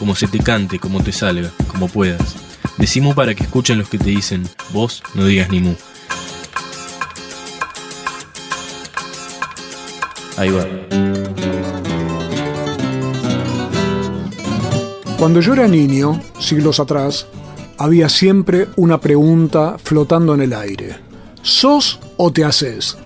como se te cante, como te salga, como puedas. Decimu para que escuchen los que te dicen, vos no digas ni mu. Ahí va. Cuando yo era niño, siglos atrás, había siempre una pregunta flotando en el aire. ¿Sos o te haces?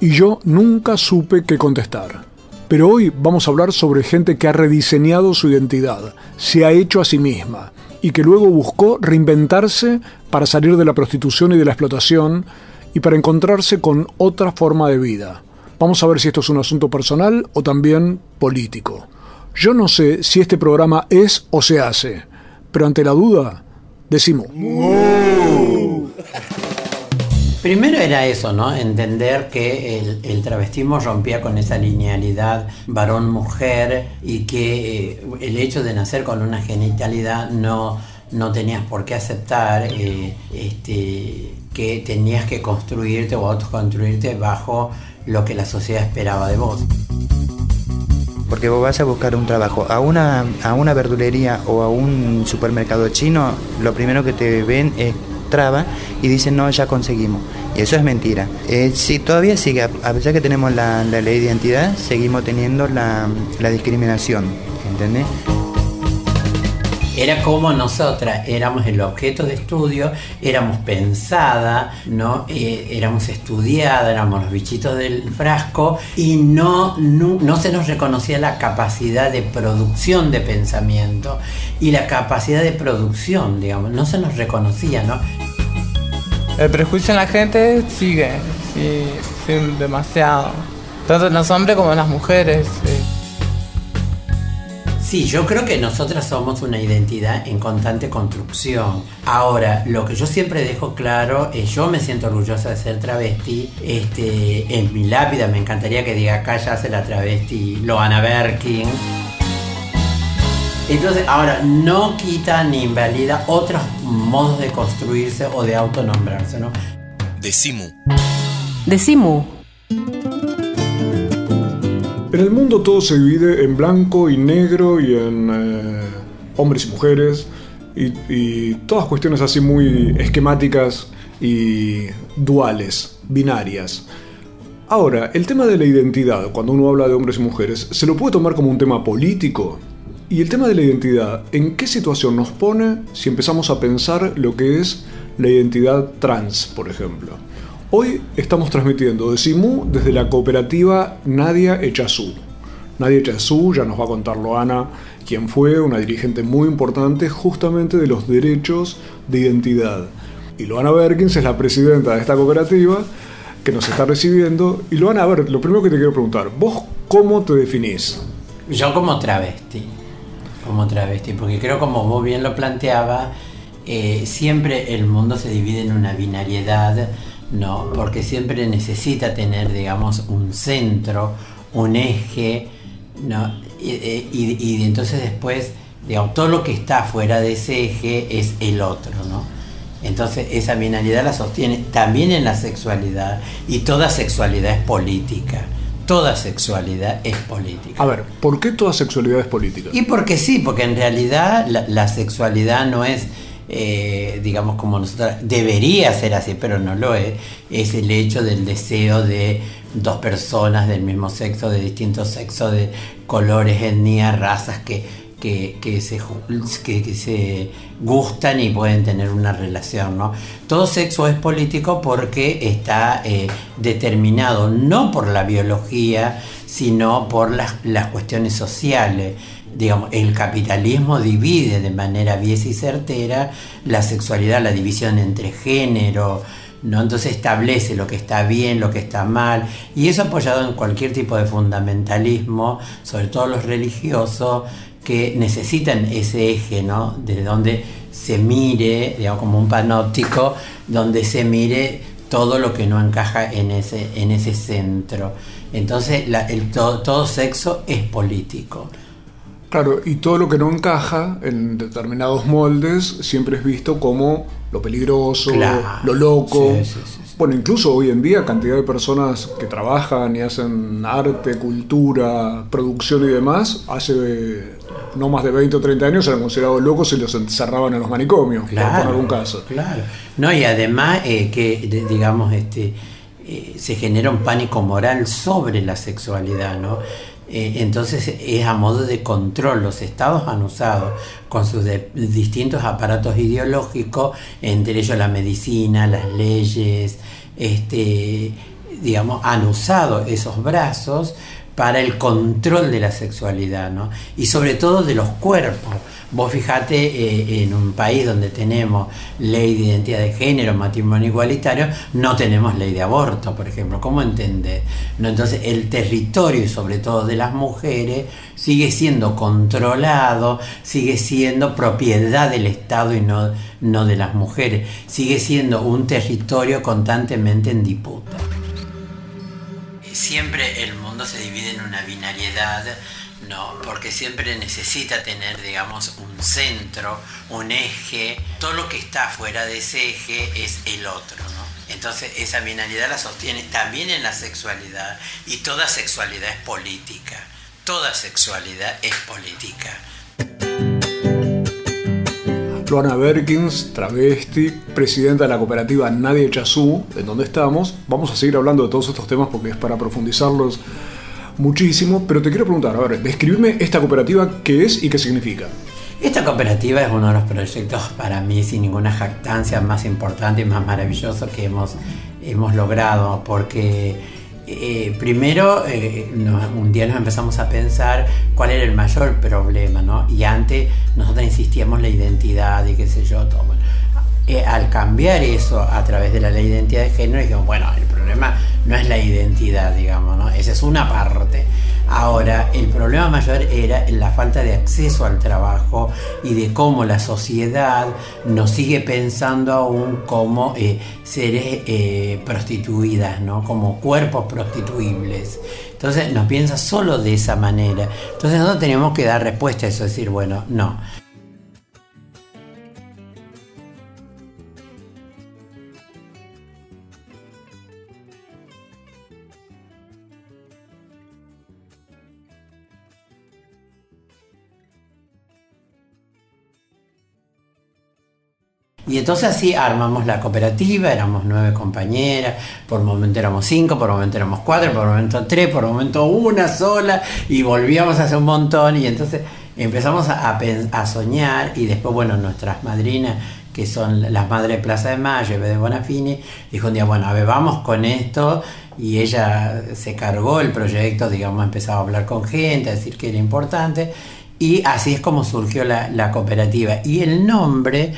Y yo nunca supe qué contestar. Pero hoy vamos a hablar sobre gente que ha rediseñado su identidad, se ha hecho a sí misma y que luego buscó reinventarse para salir de la prostitución y de la explotación y para encontrarse con otra forma de vida. Vamos a ver si esto es un asunto personal o también político. Yo no sé si este programa es o se hace, pero ante la duda, decimos. Primero era eso, ¿no? Entender que el, travestismo rompía con esa linealidad varón-mujer y que eh, el hecho de nacer con una genitalidad no, no tenías por qué aceptar eh, este, que tenías que construirte o autoconstruirte bajo lo que la sociedad esperaba de vos. Porque vos vas a buscar un trabajo a una, a una verdulería o a un supermercado chino, lo primero que te ven es traba y dicen no, ya conseguimos. Y eso es mentira. Eh, sí, todavía sigue, a pesar que tenemos la, ley de identidad, seguimos teniendo la, la discriminación, ¿entendés? Era como nosotras éramos el objeto de estudio, éramos pensada, ¿no? Eh, éramos estudiada, éramos los bichitos del frasco y no, no, no se nos reconocía la capacidad de producción de pensamiento y la capacidad de producción, digamos, no se nos reconocía, ¿no? El prejuicio en la gente sigue, sí, sí, demasiado. Tanto en los hombres como en las mujeres. Sí, yo creo que nosotras somos una identidad en constante construcción. Ahora, lo que yo siempre dejo claro es yo me siento orgullosa de ser travesti. Este, en mi lápida me encantaría que diga acá ya hace la travesti Loana Berkin. Entonces, ahora, no quita ni invalida otros modos de construirse o de autonombrarse, ¿no? Decimu. Decimu. En el mundo todo se divide en blanco y negro y en eh, hombres y mujeres y, y todas cuestiones así muy esquemáticas y duales, binarias. Ahora, el tema de la identidad, cuando uno habla de hombres y mujeres, ¿se lo puede tomar como un tema político? Y el tema de la identidad, ¿en qué situación nos pone si empezamos a pensar lo que es la identidad trans, por ejemplo? Hoy estamos transmitiendo de Simu desde la cooperativa Nadia Echazú. Nadia Echazú, ya nos va a contar Loana, quien fue una dirigente muy importante justamente de los derechos de identidad. Y Loana Berkins es la presidenta de esta cooperativa que nos está recibiendo. Y Loana, a ver, lo primero que te quiero preguntar, ¿vos cómo te definís? Yo como travesti, como travesti, porque creo como vos bien lo planteaba, eh, siempre el mundo se divide en una binariedad, ¿no? Porque siempre necesita tener, digamos, un centro, un eje, ¿no? Y, y- y entonces después, digamos, todo lo que está fuera de ese eje es el otro, ¿no? Entonces esa binariedad la sostiene también en la sexualidad y toda sexualidad es política. Toda sexualidad es política. A ver, ¿por qué toda sexualidad es política? Y porque sí, porque en realidad la, la sexualidad no es, eh, digamos, como nosotros, debería ser así, pero no lo es, es el hecho del deseo de dos personas del mismo sexo, de distintos sexos, de colores, etnias, razas que, que, que se, que, que se gustan y pueden tener una relación, ¿no? Todo sexo es político porque está eh, determinado no por la biología, sino por las, las cuestiones sociales. Digamos, el capitalismo divide de manera viesa y certera la sexualidad, la división entre género, ¿no? Entonces establece lo que está bien, lo que está mal, y eso apoyado en cualquier tipo de fundamentalismo, sobre todo los religiosos, que necesitan ese eje, ¿no? Desde donde se mire, digamos, como un panóptico, donde se mire todo lo que no encaja en ese, en ese centro. Entonces, la- el, todo, todo sexo es político. Claro, y todo lo que no encaja en determinados moldes siempre es visto como lo peligroso, Claro. lo loco. Sí, sí, sí. Bueno, incluso hoy en día cantidad de personas que trabajan y hacen arte, cultura, producción y demás, hace no más de 20 o 30 años eran considerados locos y los encerraban en los manicomios, por poner un caso. Claro. No, y además eh, que, digamos, este, eh, se genera un pánico moral sobre la sexualidad, ¿no? Eh, entonces es a modo de control. Los estados han usado con sus distintos aparatos ideológicos, entre ellos la medicina, las leyes, este, digamos, han usado esos brazos para el control de la sexualidad, ¿no? Y sobre todo de los cuerpos. Vos fijate eh, en un país donde tenemos ley de identidad de género, matrimonio igualitario, no tenemos ley de aborto, por ejemplo. ¿Cómo entender? Entonces el territorio sobre todo de las mujeres sigue siendo controlado, sigue siendo propiedad del Estado y no, no de las mujeres. Sigue siendo un territorio constantemente en disputa. Siempre el mundo se divide en una binariedad, ¿no? Porque siempre necesita tener, digamos, un centro, un eje. Todo lo que está fuera de ese eje es el otro, ¿no? Entonces esa binariedad la sostiene también en la sexualidad y toda sexualidad es política. Toda sexualidad es política. Luana Berkins, travesti, presidenta de la cooperativa Nadie Chazú, en donde estamos. Vamos a seguir hablando de todos estos temas porque es para profundizarlos muchísimo, pero te quiero preguntar, a ver, describirme esta cooperativa, qué es y qué significa. Esta cooperativa es uno de los proyectos para mí sin ninguna jactancia más importante y más maravilloso que hemos, hemos logrado porque eh, primero eh, nos- un día nos empezamos a pensar cuál era el mayor problema, ¿no? Y antes nosotros insistíamos la identidad y qué sé yo, todo. Eh, al cambiar eso a través de la ley de identidad de género, dijimos, bueno, el problema no es la identidad, digamos, ¿no? Esa es una parte. Ahora, el problema mayor era la falta de acceso al trabajo y de cómo la sociedad nos sigue pensando aún como eh, seres eh, prostituidas, ¿no? Como cuerpos prostituibles. Entonces nos piensa solo de esa manera. Entonces nosotros tenemos que dar respuesta a eso, decir, bueno, no. Y entonces así armamos la cooperativa, éramos nueve compañeras, por momento éramos cinco, por momento éramos cuatro, por momento tres, por momento una sola, y volvíamos a hacer un montón, y entonces empezamos a, soñar, y después, bueno, nuestras madrinas, que son las madres de Plaza de Mayo, de Bonafini, dijo un día, bueno, a ver, vamos con esto, y ella se cargó el proyecto, digamos, empezaba a hablar con gente, a decir que era importante, y así es como surgió la cooperativa. Y el nombre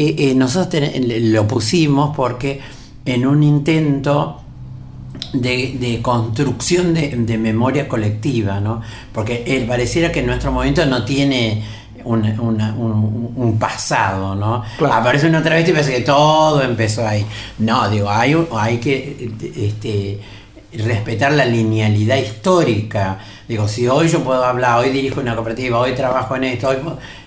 eh, eh, nosotros ten- lo pusimos porque en un intento de, de construcción de, de memoria colectiva, ¿no? Porque eh, pareciera que nuestro movimiento no tiene una- una- un, un pasado, ¿no? Claro. Aparece una otra vez y parece que todo empezó ahí. No, digo, hay, hay que este, respetar la linealidad histórica. Digo, si hoy yo puedo hablar, hoy dirijo una cooperativa, hoy trabajo en esto, hoy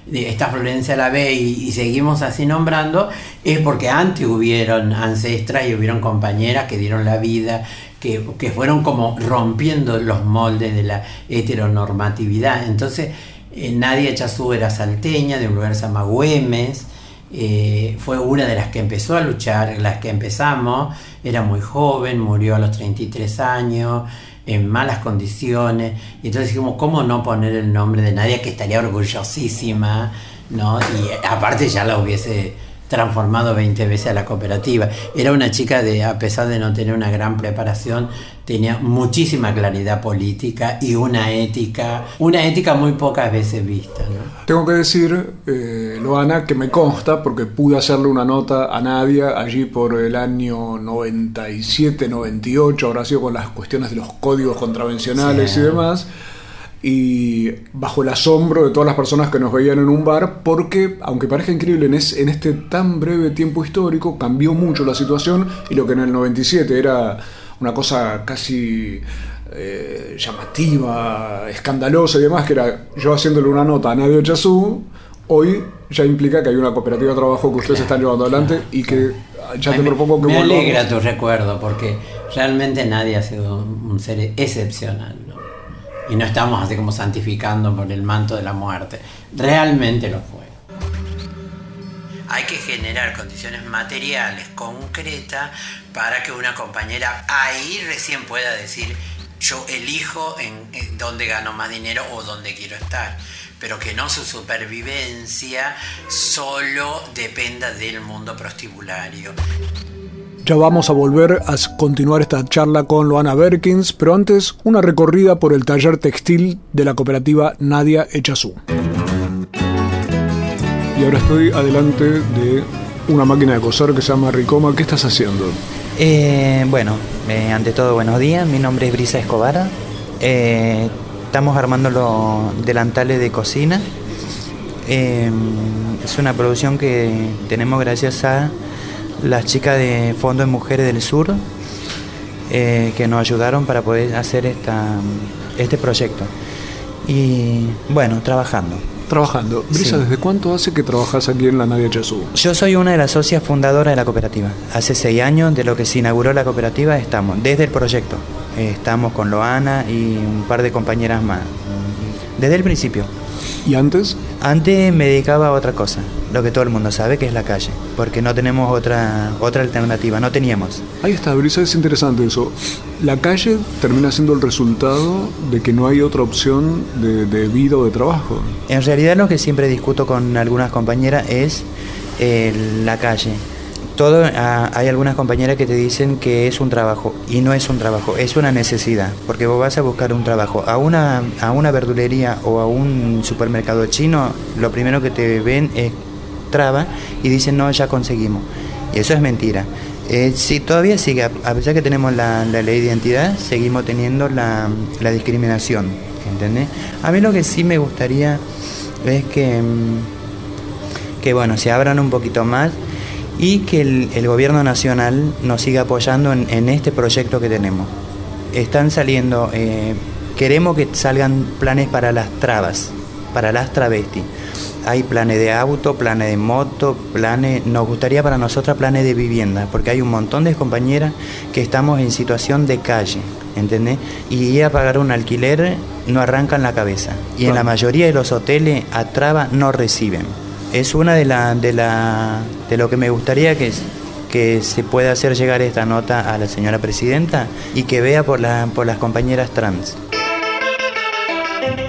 de- está Florencia la B y, seguimos así nombrando, es porque antes hubieron ancestras y hubieron compañeras que dieron la vida, que, que fueron como rompiendo los moldes de la heteronormatividad. Entonces, eh, Nadia Chazú era salteña, de un lugar que Güemes, eh, fue una de las que empezó a luchar, las que empezamos, era muy joven, murió a los 33 años, en malas condiciones, y entonces dijimos, ¿cómo no poner el nombre de Nadia que estaría orgullosísima, ¿no? Y aparte ya la hubiese transformado 20 veces a la cooperativa. Era una chica de, a pesar de no tener una gran preparación, tenía muchísima claridad política y una ética, una ética muy pocas veces vista, ¿no? Tengo que decir, eh, Loana, que me consta, porque pude hacerle una nota a Nadia allí por el año 97, 98, habrá sido con las cuestiones de los códigos contravencionales Sí. y demás. Y bajo el asombro de todas las personas que nos veían en un bar, porque, aunque parezca increíble, en, es- en este tan breve tiempo histórico cambió mucho la situación y lo que en el 97 era una cosa casi eh, llamativa, escandalosa y demás, que era yo haciéndole una nota a Nadia Chazú, hoy ya implica que hay una cooperativa de trabajo que ustedes están llevando adelante y que ya te me, propongo que me alegra tu recuerdo porque realmente nadie ha sido un ser excepcional. Y no estamos así como santificando por el manto de la muerte. Realmente lo fue. Hay que generar condiciones materiales concretas para que una compañera ahí recién pueda decir yo elijo en, en dónde gano más dinero o dónde quiero estar. Pero que no su supervivencia solo dependa del mundo prostibulario. Ya vamos a volver a continuar esta charla con Loana Berkins, pero antes una recorrida por el taller textil de la cooperativa Nadia Echazú. Y ahora estoy adelante de una máquina de coser que se llama Ricoma. ¿Qué estás haciendo? Eh, bueno, eh, ante todo, buenos días. Mi nombre es Brisa Escobar. Eh, estamos armando los delantales de cocina. Es una producción que tenemos gracias a las chicas de Fondo de Mujeres del Sur eh, que nos ayudaron para poder hacer esta, este proyecto. Y bueno, trabajando. Trabajando. Brisa, Sí. ¿desde cuánto hace que trabajas aquí en la Nadia Echazú? Yo soy una de las socias fundadoras de la cooperativa. Hace seis años de lo que se inauguró la cooperativa estamos, desde el proyecto. Eh, estamos con Loana y un par de compañeras más. Desde el principio. ¿Y antes? Antes me dedicaba a otra cosa, lo que todo el mundo sabe que es la calle, porque no tenemos otra, otra alternativa, no teníamos. Ahí está, Brisa, es interesante eso. La calle termina siendo el resultado de que no hay otra opción de, de vida o de trabajo. En realidad lo que siempre discuto con algunas compañeras es eh, la calle. Todo, ah, hay algunas compañeras que te dicen que es un trabajo y no es un trabajo, es una necesidad, porque vos vas a buscar un trabajo a una, a una verdulería o a un supermercado chino, lo primero que te ven es traba y dicen no, ya conseguimos. Y eso es mentira. Eh, sí, todavía sigue, a pesar que tenemos la, ley de identidad, seguimos teniendo la, la discriminación, ¿entendés? A mí lo que sí me gustaría es que, mm, que bueno, se abran un poquito más y que el, gobierno nacional nos siga apoyando en, en este proyecto que tenemos. Están saliendo, eh, queremos que salgan planes para las trabas, para las travestis. Hay planes de auto, planes de moto, planes, nos gustaría para nosotras planes de vivienda, porque hay un montón de compañeras que estamos en situación de calle, ¿entendés? Y ir a pagar un alquiler no arrancan la cabeza. Y en la mayoría de los hoteles a traba no reciben. Es una de la, de la de lo que me gustaría que que se pueda hacer llegar esta nota a la señora presidenta y que vea por, la, por las compañeras trans.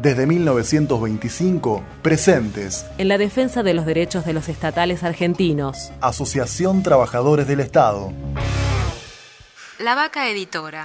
desde 1925, presentes. En la defensa de los derechos de los estatales argentinos. Asociación Trabajadores del Estado. La Vaca Editora.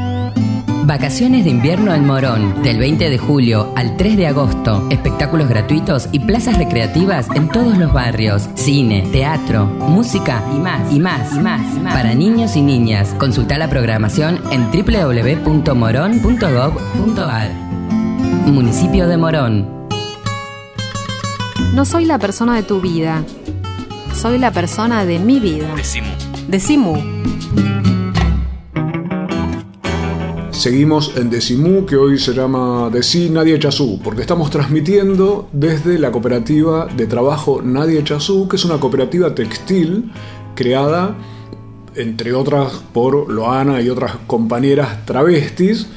Vacaciones de invierno en Morón, del 20 de julio al 3 de agosto. Espectáculos gratuitos y plazas recreativas en todos los barrios. Cine, teatro, música y más, y más, y más, y más. Para niños y niñas. Consulta la programación en www.moron.gov.ar. Municipio de Morón. No soy la persona de tu vida. Soy la persona de mi vida. Decimu. Decimu. Seguimos en Decimú, que hoy se llama Decí Nadia Chazú, porque estamos transmitiendo desde la cooperativa de trabajo Nadia Chazú, que es una cooperativa textil creada entre otras por Loana y otras compañeras travestis,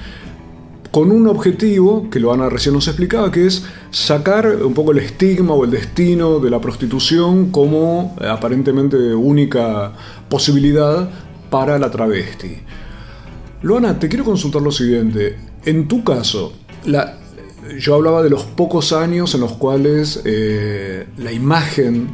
con un objetivo que Loana recién nos explicaba, que es sacar un poco el estigma o el destino de la prostitución como eh, aparentemente única posibilidad para la travesti. Loana, te quiero consultar lo siguiente. En tu caso, la, yo hablaba de los pocos años en los cuales eh, la imagen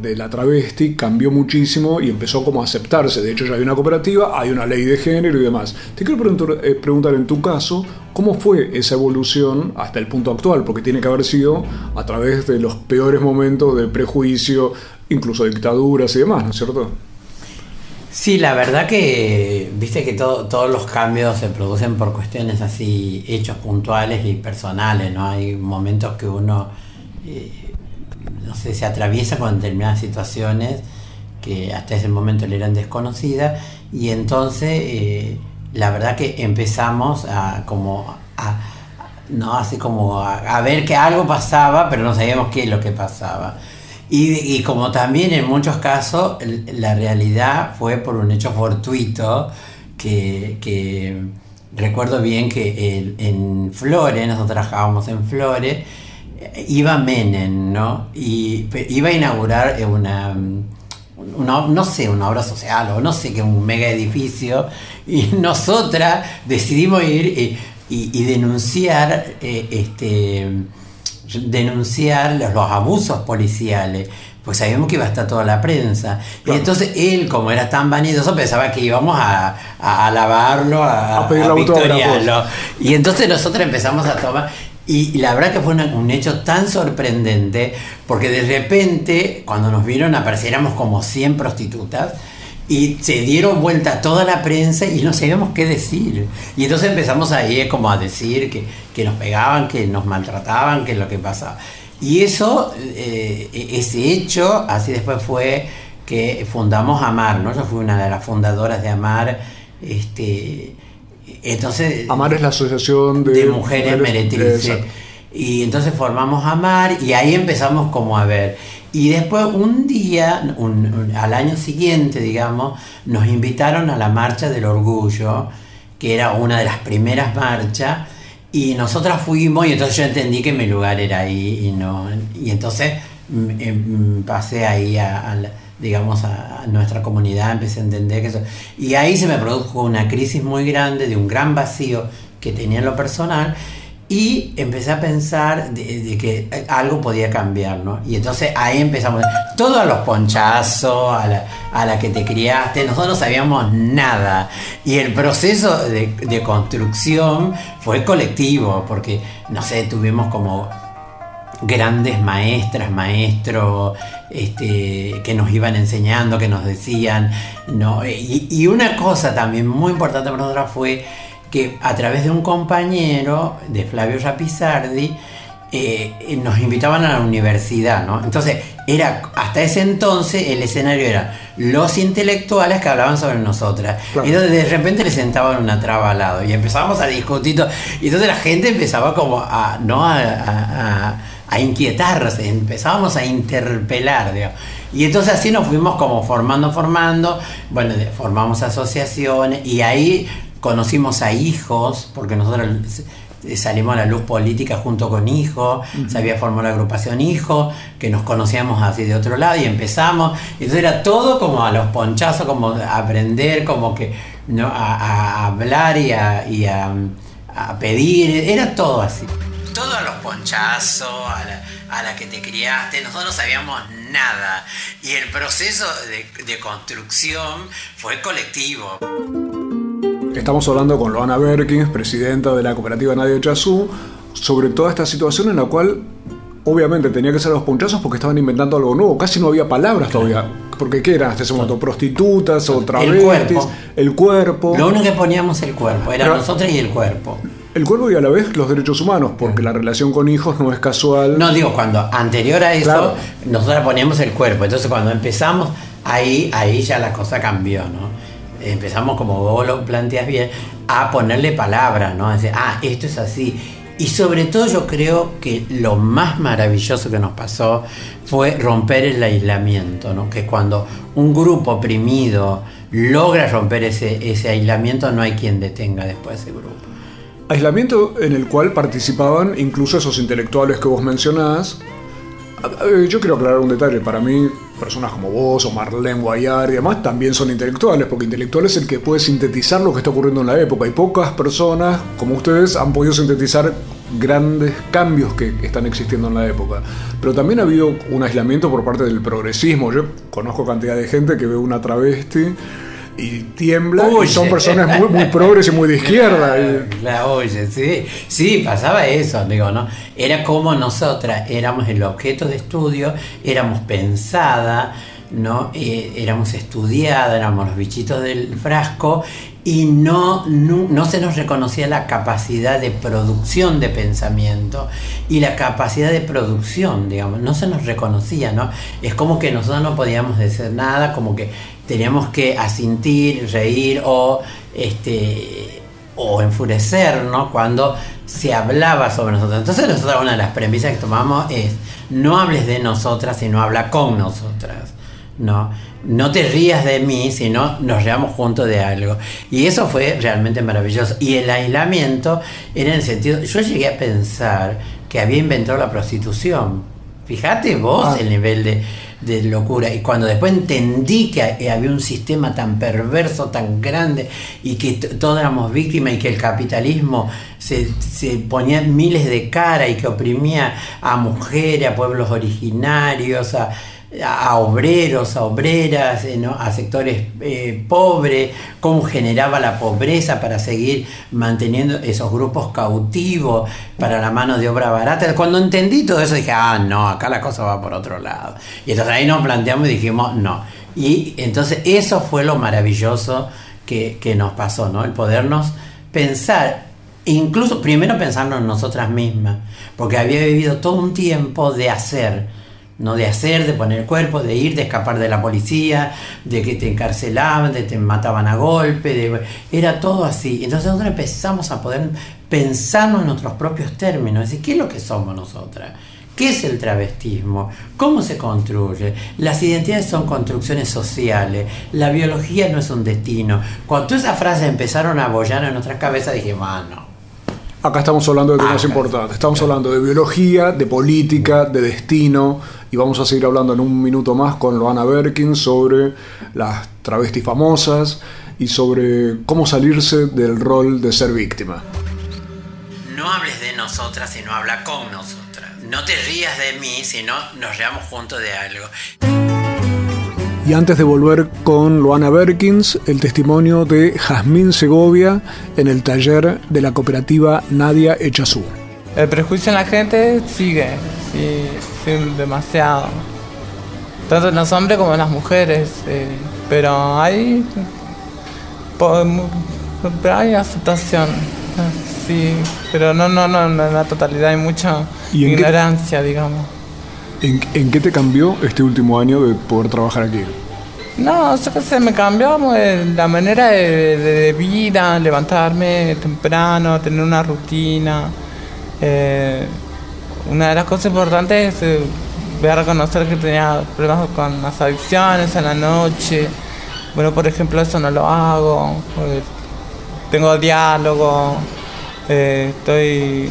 de la travesti cambió muchísimo y empezó como a aceptarse. De hecho, ya hay una cooperativa, hay una ley de género y demás. Te quiero eh, preguntar, en tu caso, ¿cómo fue esa evolución hasta el punto actual? Porque tiene que haber sido a través de los peores momentos de prejuicio, incluso dictaduras y demás, ¿no es cierto? Sí, la verdad que, viste que todos los cambios se producen por cuestiones así, hechos puntuales y personales, ¿no? Hay momentos que uno, eh, no sé, se atraviesa con determinadas situaciones que hasta ese momento le eran desconocidas y entonces eh, la verdad que empezamos a como a, no así como a ver que algo pasaba pero no sabíamos qué es lo que pasaba y, como también en muchos casos la realidad fue por un hecho fortuito que, recuerdo bien que en Flores, nosotros trabajábamos en Flores, iba Menem, ¿no? Y iba a inaugurar una, no sé, una obra social o no sé qué, un mega edificio y nosotras decidimos ir y, denunciar eh, este denunciar los, abusos policiales, pues sabíamos que iba a estar toda la prensa. Y entonces él, como era tan vanidoso, pensaba que íbamos a, a alabarlo, a, a, Y entonces nosotros empezamos a tomar... Y la verdad que fue un hecho tan sorprendente, porque de repente, cuando nos vieron, apareciéramos como 100 prostitutas y se dieron vuelta toda la prensa y no sabíamos qué decir. Y entonces empezamos ahí como a decir que, que nos pegaban, que nos maltrataban, que es lo que pasaba. Y eso, eh, ese hecho, así después fue que fundamos Amar, ¿no? Yo fui una de las fundadoras de Amar. Este, entonces, Amar es la asociación de, mujeres, meretrices. Y entonces formamos Amar y ahí empezamos como a ver. Y después un día, al año siguiente, digamos, nos invitaron a la Marcha del Orgullo, que era una de las primeras marchas, y nosotras fuimos y entonces yo entendí que mi lugar era ahí y no y entonces mm, em, pasé ahí a, digamos a, nuestra comunidad, empecé a entender que eso y ahí se me produjo una crisis muy grande de un gran vacío que tenía en lo personal y empecé a pensar de, que algo podía cambiar, ¿no? Y entonces ahí empezamos, todos los ponchazos, a la, a la, que te criaste, nosotros no sabíamos nada. Y el proceso de, de construcción fue colectivo, porque, no sé, tuvimos como grandes maestras, maestros, este, que nos iban enseñando, que nos decían, ¿no? Y, y una cosa también muy importante para nosotros fue que a través de un compañero de Flavio Rapizardi eh, nos invitaban a la universidad, ¿no? Entonces, era hasta ese entonces el escenario era los intelectuales que hablaban sobre nosotras. Y entonces de repente le sentaban una traba al lado y empezábamos a discutir. Y entonces la gente empezaba como a, ¿no? a, a, inquietarse, empezábamos a interpelar, Y entonces así nos fuimos como formando, formando, bueno, formamos asociaciones y ahí conocimos a hijos, porque nosotros salimos a la luz política junto con hijos, se había formado la agrupación Hijo, que nos conocíamos así de otro lado y empezamos, entonces era todo como a los ponchazos, como aprender, como que ¿no? a, hablar y, a, y a, pedir, era todo así. Todo a los ponchazos, a la, a la, que te criaste, nosotros no sabíamos nada y el proceso de, de construcción fue colectivo. Estamos hablando con Loana Berkins, presidenta de la cooperativa Nadia Chazú, sobre toda esta situación en la cual obviamente tenía que ser los punchazos porque estaban inventando algo nuevo. Casi no había palabras todavía. Porque ¿qué eran hasta ese momento? Prostitutas o travestis. El cuerpo. El cuerpo. Lo único que poníamos el cuerpo, era nosotros y el cuerpo. El cuerpo y a la vez los derechos humanos, porque la relación con hijos no es casual. No, digo, cuando anterior a eso, nosotros poníamos el cuerpo. Entonces cuando empezamos, ahí, ahí ya la cosa cambió, ¿no? Empezamos, como vos lo planteas bien, a ponerle palabras, ¿no? A decir, ah, esto es así. Y sobre todo yo creo que lo más maravilloso que nos pasó fue romper el aislamiento, ¿no? Que cuando un grupo oprimido logra romper ese, ese aislamiento, no hay quien detenga después ese grupo. Aislamiento en el cual participaban incluso esos intelectuales que vos mencionás. Yo quiero aclarar un detalle, para mí personas como vos o Marlene Guayar y demás también son intelectuales, porque intelectual es el que puede sintetizar lo que está ocurriendo en la época y pocas personas como ustedes han podido sintetizar grandes cambios que están existiendo en la época. Pero también ha habido un aislamiento por parte del progresismo. Yo conozco cantidad de gente que ve una travesti y tiembla y son personas muy, muy progres y muy de izquierda. La oye, sí, sí, pasaba eso, digo, ¿no? Era como nosotras éramos el objeto de estudio, éramos pensada, ¿no? Eh, éramos estudiadas, éramos los bichitos del frasco y no, no, se nos reconocía la capacidad de producción de pensamiento y la capacidad de producción, digamos, no se nos reconocía, ¿no? Es como que nosotros no podíamos decir nada, como que teníamos que asintir, reír o, este, o enfurecernos cuando se hablaba sobre nosotros. Entonces nosotros una de las premisas que tomamos es no hables de nosotras, sino habla con nosotras. ¿no? no te rías de mí, sino nos reamos juntos de algo. Y eso fue realmente maravilloso. Y el aislamiento era en el sentido, yo llegué a pensar que había inventado la prostitución. Fíjate vos ah. el nivel de, de, locura. Y cuando después entendí que había un sistema tan perverso, tan grande, y que todos éramos víctimas y que el capitalismo se, se ponía miles de cara y que oprimía a mujeres, a pueblos originarios, a a obreros, a obreras, eh, a sectores eh, pobres, cómo generaba la pobreza para seguir manteniendo esos grupos cautivos para la mano de obra barata. Cuando entendí todo eso dije, ah, no, acá la cosa va por otro lado. Y entonces ahí nos planteamos y dijimos, no. Y entonces eso fue lo maravilloso que, que nos pasó, ¿no? El podernos pensar incluso primero pensarnos en nosotras mismas, porque había vivido todo un tiempo de hacer, no de hacer, de poner el cuerpo, de ir, de escapar de la policía, de que te encarcelaban, de que te mataban a golpe, era todo así. Entonces nosotros empezamos a poder pensarnos en nuestros propios términos, decir, ¿qué es lo que somos nosotras? ¿Qué es el travestismo? ¿Cómo se construye? Las identidades son construcciones sociales. La biología no es un destino. Cuando esas frases empezaron a bollar en nuestras cabezas, dije, mano, Acá estamos hablando de temas importantes. Estamos hablando de biología, de política, de destino. Y vamos a seguir hablando en un minuto más con Loana Berkin sobre las travestis famosas y sobre cómo salirse del rol de ser víctima. No hables de nosotras, sino habla con nosotras. No te rías de mí, sino nos reamos juntos de algo. Y antes de volver con Loana Berkins, el testimonio de Jazmín Segovia en el taller de la cooperativa Nadia Echazú. El prejuicio en la gente sigue, sí, demasiado. Tanto en los hombres como en las mujeres. Eh, pero hay. Pero hay aceptación. Sí, pero no, no, no, en la totalidad hay mucha ignorancia, digamos. ¿En, qué te cambió este último año de poder trabajar aquí? No, sé que se me cambió la manera de, vida, levantarme temprano, tener una rutina. Eh, una de las cosas importantes es eh, a reconocer que tenía problemas con las adicciones en la noche. Bueno, por ejemplo, eso no lo hago. Tengo diálogo, eh, estoy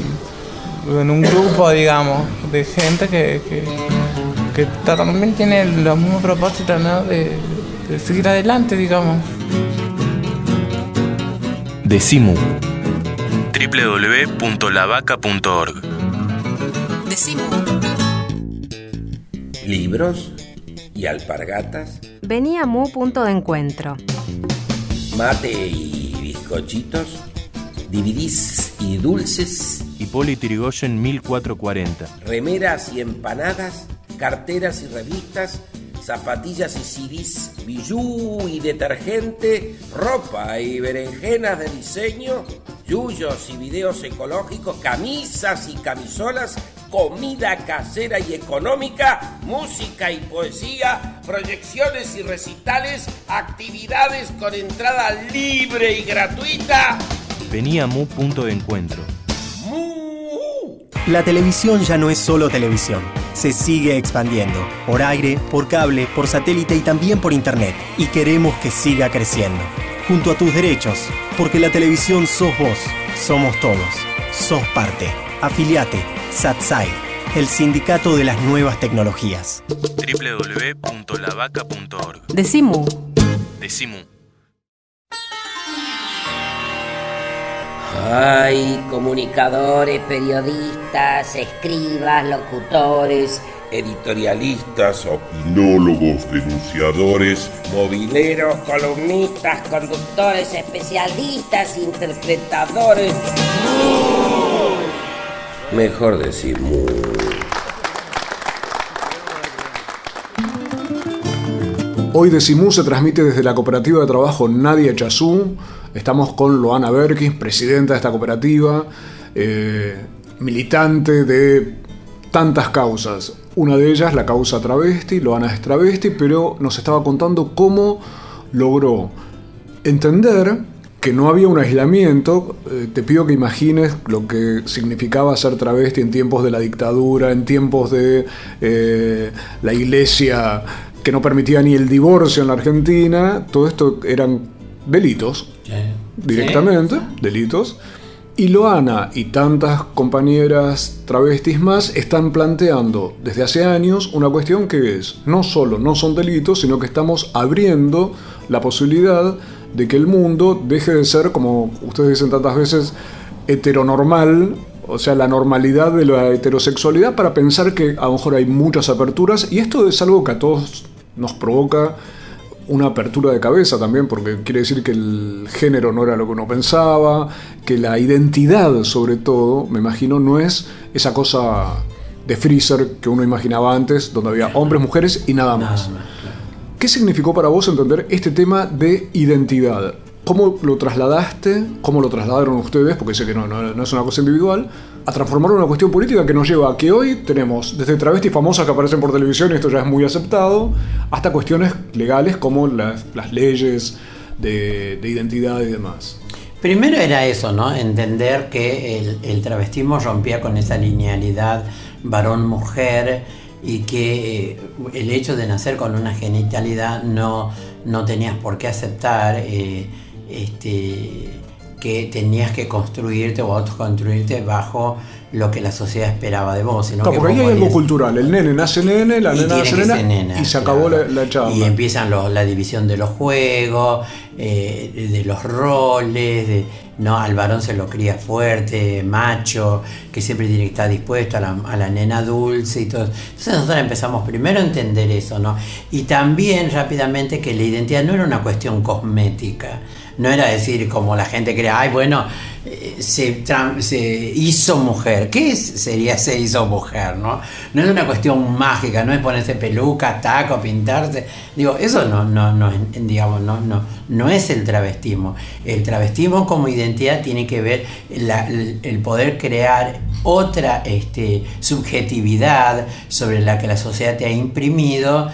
en un grupo, digamos, de gente que, que, también tiene los mismos propósitos, ¿no? De, seguir adelante, digamos. Decimu www.lavaca.org Decimu Libros y alpargatas. Venía Mu punto de encuentro. Mate y bizcochitos. Dividís y dulces Hipólito Yrigoyen 1440. Remeras y empanadas, carteras y revistas, zapatillas y CDs, bijú y detergente, ropa y berenjenas de diseño, yuyos y videos ecológicos, camisas y camisolas, comida casera y económica, música y poesía, proyecciones y recitales, actividades con entrada libre y gratuita. Venía Mu Punto de Encuentro La televisión ya no es solo televisión, se sigue expandiendo, por aire, por cable, por satélite y también por internet, y queremos que siga creciendo. Junto a tus derechos, porque la televisión sos vos, somos todos, sos parte. Afiliate, SATSAI, el sindicato de las nuevas tecnologías. www.lavaca.org Decimu. Decimu. Ay, comunicadores, periodistas, escribas, locutores, Editorialistas, opinólogos, denunciadores, mobileros, columnistas, conductores, especialistas, interpretadores. mejor decir mu. Hoy Decimú se transmite desde la cooperativa de trabajo Nadia Chazú. Estamos con Loana Berkins, presidenta de esta cooperativa, eh, militante de tantas causas. Una de ellas, la causa travesti, Loana es travesti, pero nos estaba contando cómo logró entender que no había un aislamiento. Eh, te pido que imagines lo que significaba ser travesti en tiempos de la dictadura, en tiempos de eh, la iglesia que no permitía ni el divorcio en la Argentina. Todo esto eran delitos, directamente, delitos. Y Loana y tantas compañeras travestis más están planteando desde hace años una cuestión que es, no solo no son delitos, sino que estamos abriendo la posibilidad de que el mundo deje de ser, como ustedes dicen tantas veces, heteronormal, o sea, la normalidad de la heterosexualidad para pensar que a lo mejor hay muchas aperturas. Y esto es algo que a todos nos provoca una apertura de cabeza también, porque quiere decir que el género no era lo que uno pensaba, que la identidad sobre todo, me imagino, no es esa cosa de freezer que uno imaginaba antes, donde había hombres, mujeres y nada más. ¿Qué significó para vos entender este tema de identidad? ¿Cómo lo trasladaste? ¿Cómo lo trasladaron ustedes? Porque sé que no, no, no es una cosa individual. A transformar una cuestión política que nos lleva a que hoy tenemos desde travestis famosas que aparecen por televisión, y esto ya es muy aceptado, hasta cuestiones legales como las, las leyes de, de identidad y demás. Primero era eso, ¿no? Entender que el, el travestismo rompía con esa linealidad varón-mujer y que eh, el hecho de nacer con una genitalidad no, no tenías por qué aceptar eh, este, que tenías que construirte o autoconstruirte bajo lo que la sociedad esperaba de vos. Sino Claro, que porque ahí vos hay algo cultural. El nene nace nene, la nena nace nena, y se acabó la, la charla. Y empiezan los- la división de los juegos, eh, de los roles, de, no, al varón se lo cría fuerte, macho, que siempre tiene que estar dispuesto a la, a la nena dulce y todo. Entonces nosotros empezamos primero a entender eso, ¿no? Y también rápidamente que la identidad no era una cuestión cosmética. No era decir como la gente cree, ay, bueno, eh, se, se hizo mujer. ¿Qué sería se hizo mujer? ¿no? no es una cuestión mágica, no es ponerse peluca, taco, pintarse. Digo, eso no, no, no, digamos, no, no, no es el travestismo. El travestismo como identidad tiene que ver el, poder crear otra este, subjetividad sobre la que la sociedad te ha imprimido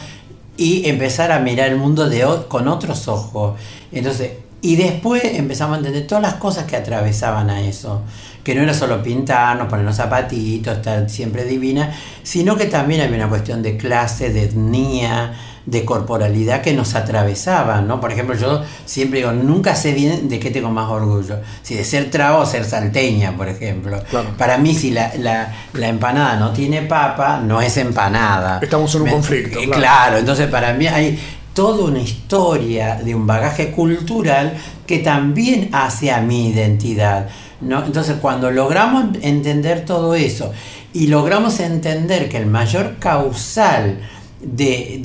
y empezar a mirar el mundo de, con otros ojos. Entonces, y después empezamos a entender todas las cosas que atravesaban a eso. Que no era solo pintarnos, ponernos zapatitos, estar siempre divina, sino que también había una cuestión de clase, de etnia, de corporalidad que nos atravesaban, ¿no? Por ejemplo, yo siempre digo, nunca sé bien de qué tengo más orgullo, si de ser traba o ser salteña, por ejemplo. Para mí, si la, la- la empanada no tiene papa, no es empanada. Estamos en un Me- conflicto. eh, claro. Claro, entonces para mí hay toda una historia de un bagaje cultural que también hace a mi identidad. ¿no? Entonces cuando logramos entender todo eso y logramos entender que el mayor causal de,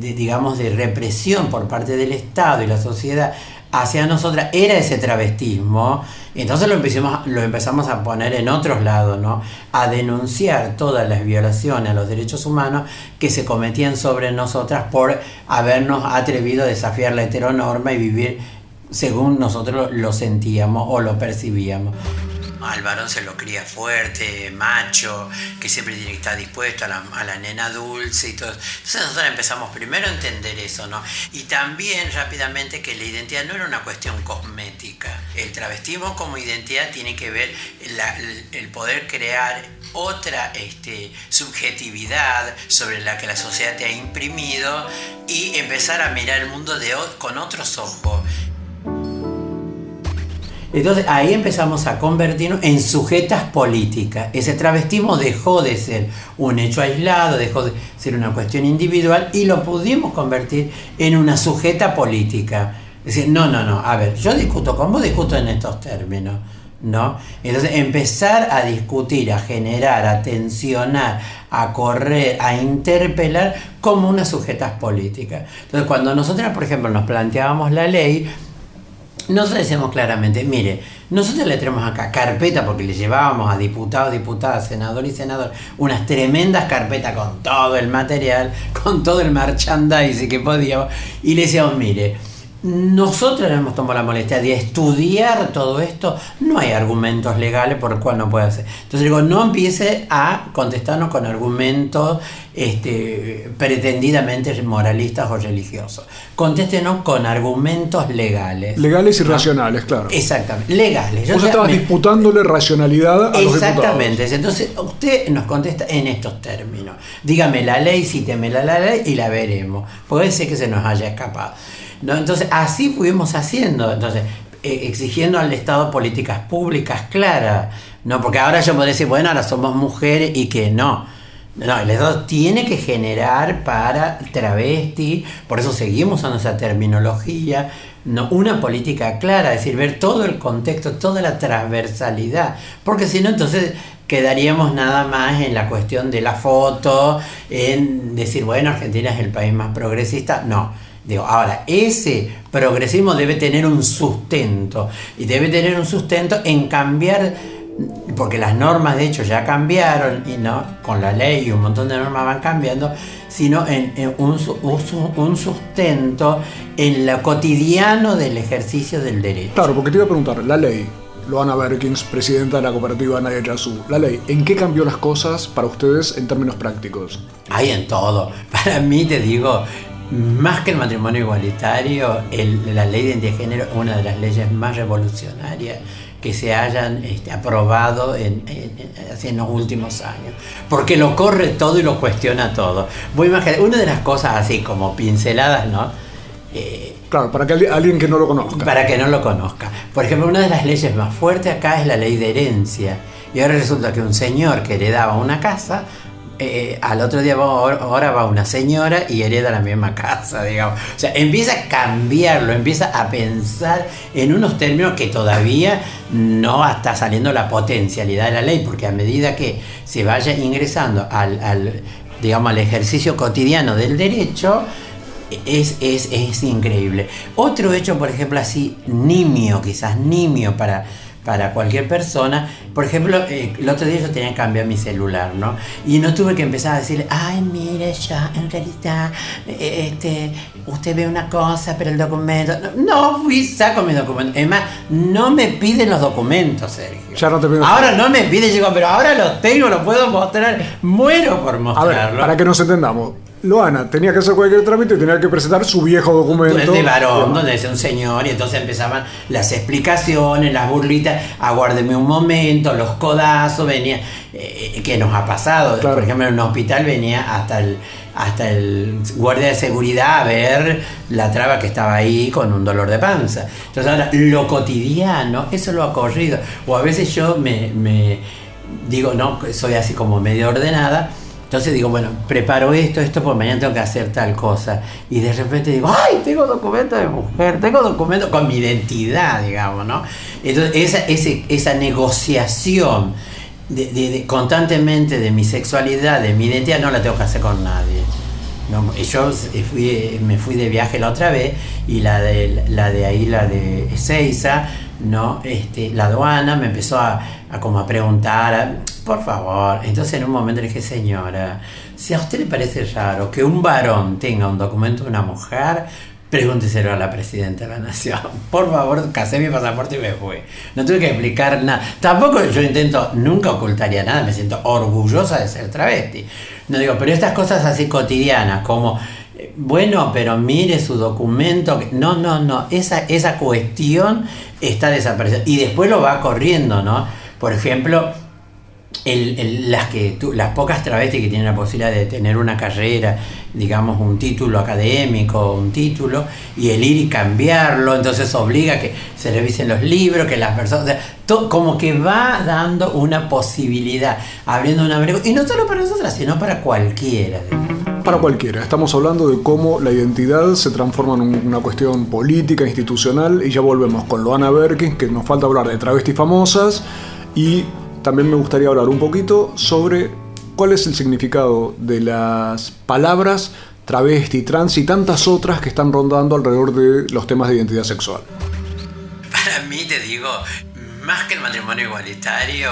de- digamos, de represión por parte del Estado y la sociedad hacia nosotras era ese travestismo, entonces lo empezamos, lo empezamos a poner en otros lados, ¿no? A denunciar todas las violaciones a los derechos humanos que se cometían sobre nosotras por habernos atrevido a desafiar la heteronorma y vivir según nosotros lo sentíamos o lo percibíamos. Al varón se lo cría fuerte, macho, que siempre tiene que estar dispuesto a la, nena dulce y todo. Entonces nosotros empezamos primero a entender eso, ¿no? Y también rápidamente que la identidad no era una cuestión cosmética. El travestismo como identidad tiene que ver el poder crear otra este, subjetividad sobre la que la sociedad te ha imprimido y empezar a mirar el mundo de, con otros ojos. Entonces ahí empezamos a convertirnos en sujetas políticas. Ese travestismo dejó de ser un hecho aislado, dejó de ser una cuestión individual y lo pudimos convertir en una sujeta política. Es decir, no, no, no, a ver, yo discuto con vos, discuto en estos términos. ¿No? Entonces empezar a discutir, a generar, a tensionar, a correr, a interpelar como unas sujetas políticas. Entonces cuando nosotros, por ejemplo, nos planteábamos la ley, nosotros decimos claramente, mire, nosotros le tenemos acá carpeta porque le llevábamos a diputados, diputadas, senador y senador unas tremendas carpetas con todo el material, con todo el merchandising que podíamos, y le decíamos, mire, nosotros hemos tomado la molestia de estudiar todo esto, no hay argumentos legales por el cual no puede hacer. Entonces digo, no empiece a contestarnos con argumentos este, pretendidamente moralistas o religiosos. Contéstenos con argumentos legales. Legales y ¿no? racionales, claro. Exactamente, legales. Yo Vos estabas me- disputándole racionalidad a los. Exactamente. Entonces, usted nos contesta en estos términos. Dígame la ley, cítemela la ley y la veremos. Puede ser que se nos haya escapado. ¿No? Entonces, así fuimos haciendo. Entonces, eh, exigiendo al Estado políticas públicas claras. No, porque ahora yo podría decir, bueno, ahora somos mujeres y que no. No, el Estado tiene que generar para travesti, por eso seguimos usando esa terminología, no, una política clara, es decir, ver todo el contexto, toda la transversalidad, porque si no, entonces quedaríamos nada más en la cuestión de la foto, en decir, bueno, Argentina es el país más progresista, no. Digo, ahora, ese progresismo debe tener un sustento, y debe tener un sustento en cambiar porque las normas de hecho ya cambiaron y no con la ley y un montón de normas van cambiando sino en, en un, un sustento en lo cotidiano del ejercicio del derecho Claro, porque te iba a preguntar, la ley, Loana Berkins, presidenta de la cooperativa Nadia Yazú, la ley, ¿en qué cambió las cosas para ustedes en términos prácticos? hay en todo para mí te digo más que el matrimonio igualitario el- la ley de identidad de género es una de las leyes más revolucionarias que se hayan este, aprobado en, en- en- los últimos años. Porque lo corre todo y lo cuestiona todo. Voy a imaginar, una de las cosas así como pinceladas, ¿no? Eh, Claro, para que alguien que no lo conozca. para que no lo conozca. Por ejemplo, una de las leyes más fuertes acá es la ley de herencia. Y ahora resulta que un señor que heredaba una casa, eh, al otro día ahora va una señora y hereda la misma casa, digamos. O sea, empieza a cambiarlo, empieza a pensar en unos términos que todavía no está saliendo la potencialidad de la ley, porque a medida que se vaya ingresando al, al, digamos, al ejercicio cotidiano del derecho, es, es, es increíble. Otro hecho, por ejemplo, así, nimio, quizás nimio para, para cualquier persona. Por ejemplo, eh, el otro día yo tenía que cambiar mi celular, ¿no? Y no tuve que empezar a decirle, ay, mire, ya, en realidad, eh, este, usted ve una cosa, pero el documento. No, no fui, saco mi documento. Es más, no me piden los documentos, Sergio. Ya no te pido Ahora no me piden, digo, pero ahora los tengo, los puedo mostrar. Muero por A ver, mostrarlo. para que nos entendamos. Loana tenía que hacer cualquier trámite y tenía que presentar su viejo documento. de varón, donde decía un señor, y entonces empezaban las explicaciones, las burlitas, aguárdeme un momento, los codazos, venía, eh, que nos ha pasado, por ejemplo en un hospital venía hasta el, hasta el guardia de seguridad a ver la traba que estaba ahí con un dolor de panza. Entonces ahora lo cotidiano, eso lo ha corrido, o a veces yo me, me digo, no, soy así como medio ordenada, entonces digo, bueno, preparo esto, esto, porque mañana tengo que hacer tal cosa. Y de repente digo, ay, tengo documento de mujer, tengo documento con mi identidad, digamos, ¿no? Entonces, esa, ese- esa negociación constantemente de mi sexualidad, de mi identidad, no la tengo que hacer con nadie. No, yo fui, me fui de viaje la otra vez y la de, la de ahí, la de Ezeiza, ¿no? Este, la aduana me empezó a, a como a preguntar, a- por favor. Entonces en un momento le dije, señora, si a usted le parece raro que un varón tenga un documento de una mujer, Pregúnteselo a la presidenta de la nación. Por favor, casé mi pasaporte y me fui. No tuve que explicar nada. Tampoco yo intento, nunca ocultaría nada, me siento orgullosa de ser travesti. No digo, pero estas cosas así cotidianas, como, eh, bueno, pero mire su documento. No, no, no, esa, esa cuestión está desaparecida. Y después lo va corriendo, ¿no? Por ejemplo, las, pocas travestis que tienen la posibilidad de tener una carrera, digamos un título académico, un título, y el ir y cambiarlo, entonces obliga a que se revisen los libros, que las personas, como que va dando una posibilidad, abriendo una y no solo para nosotras, sino para cualquiera. Para cualquiera, estamos hablando de cómo la identidad se transforma en una cuestión política, institucional, y ya volvemos con Loana Berkins, que nos falta hablar de travestis famosas, y también me gustaría hablar un poquito sobre cuál es el significado de las palabras travesti, trans y tantas otras que están rondando alrededor de los temas de identidad sexual. Para mí, te digo, más que el matrimonio igualitario,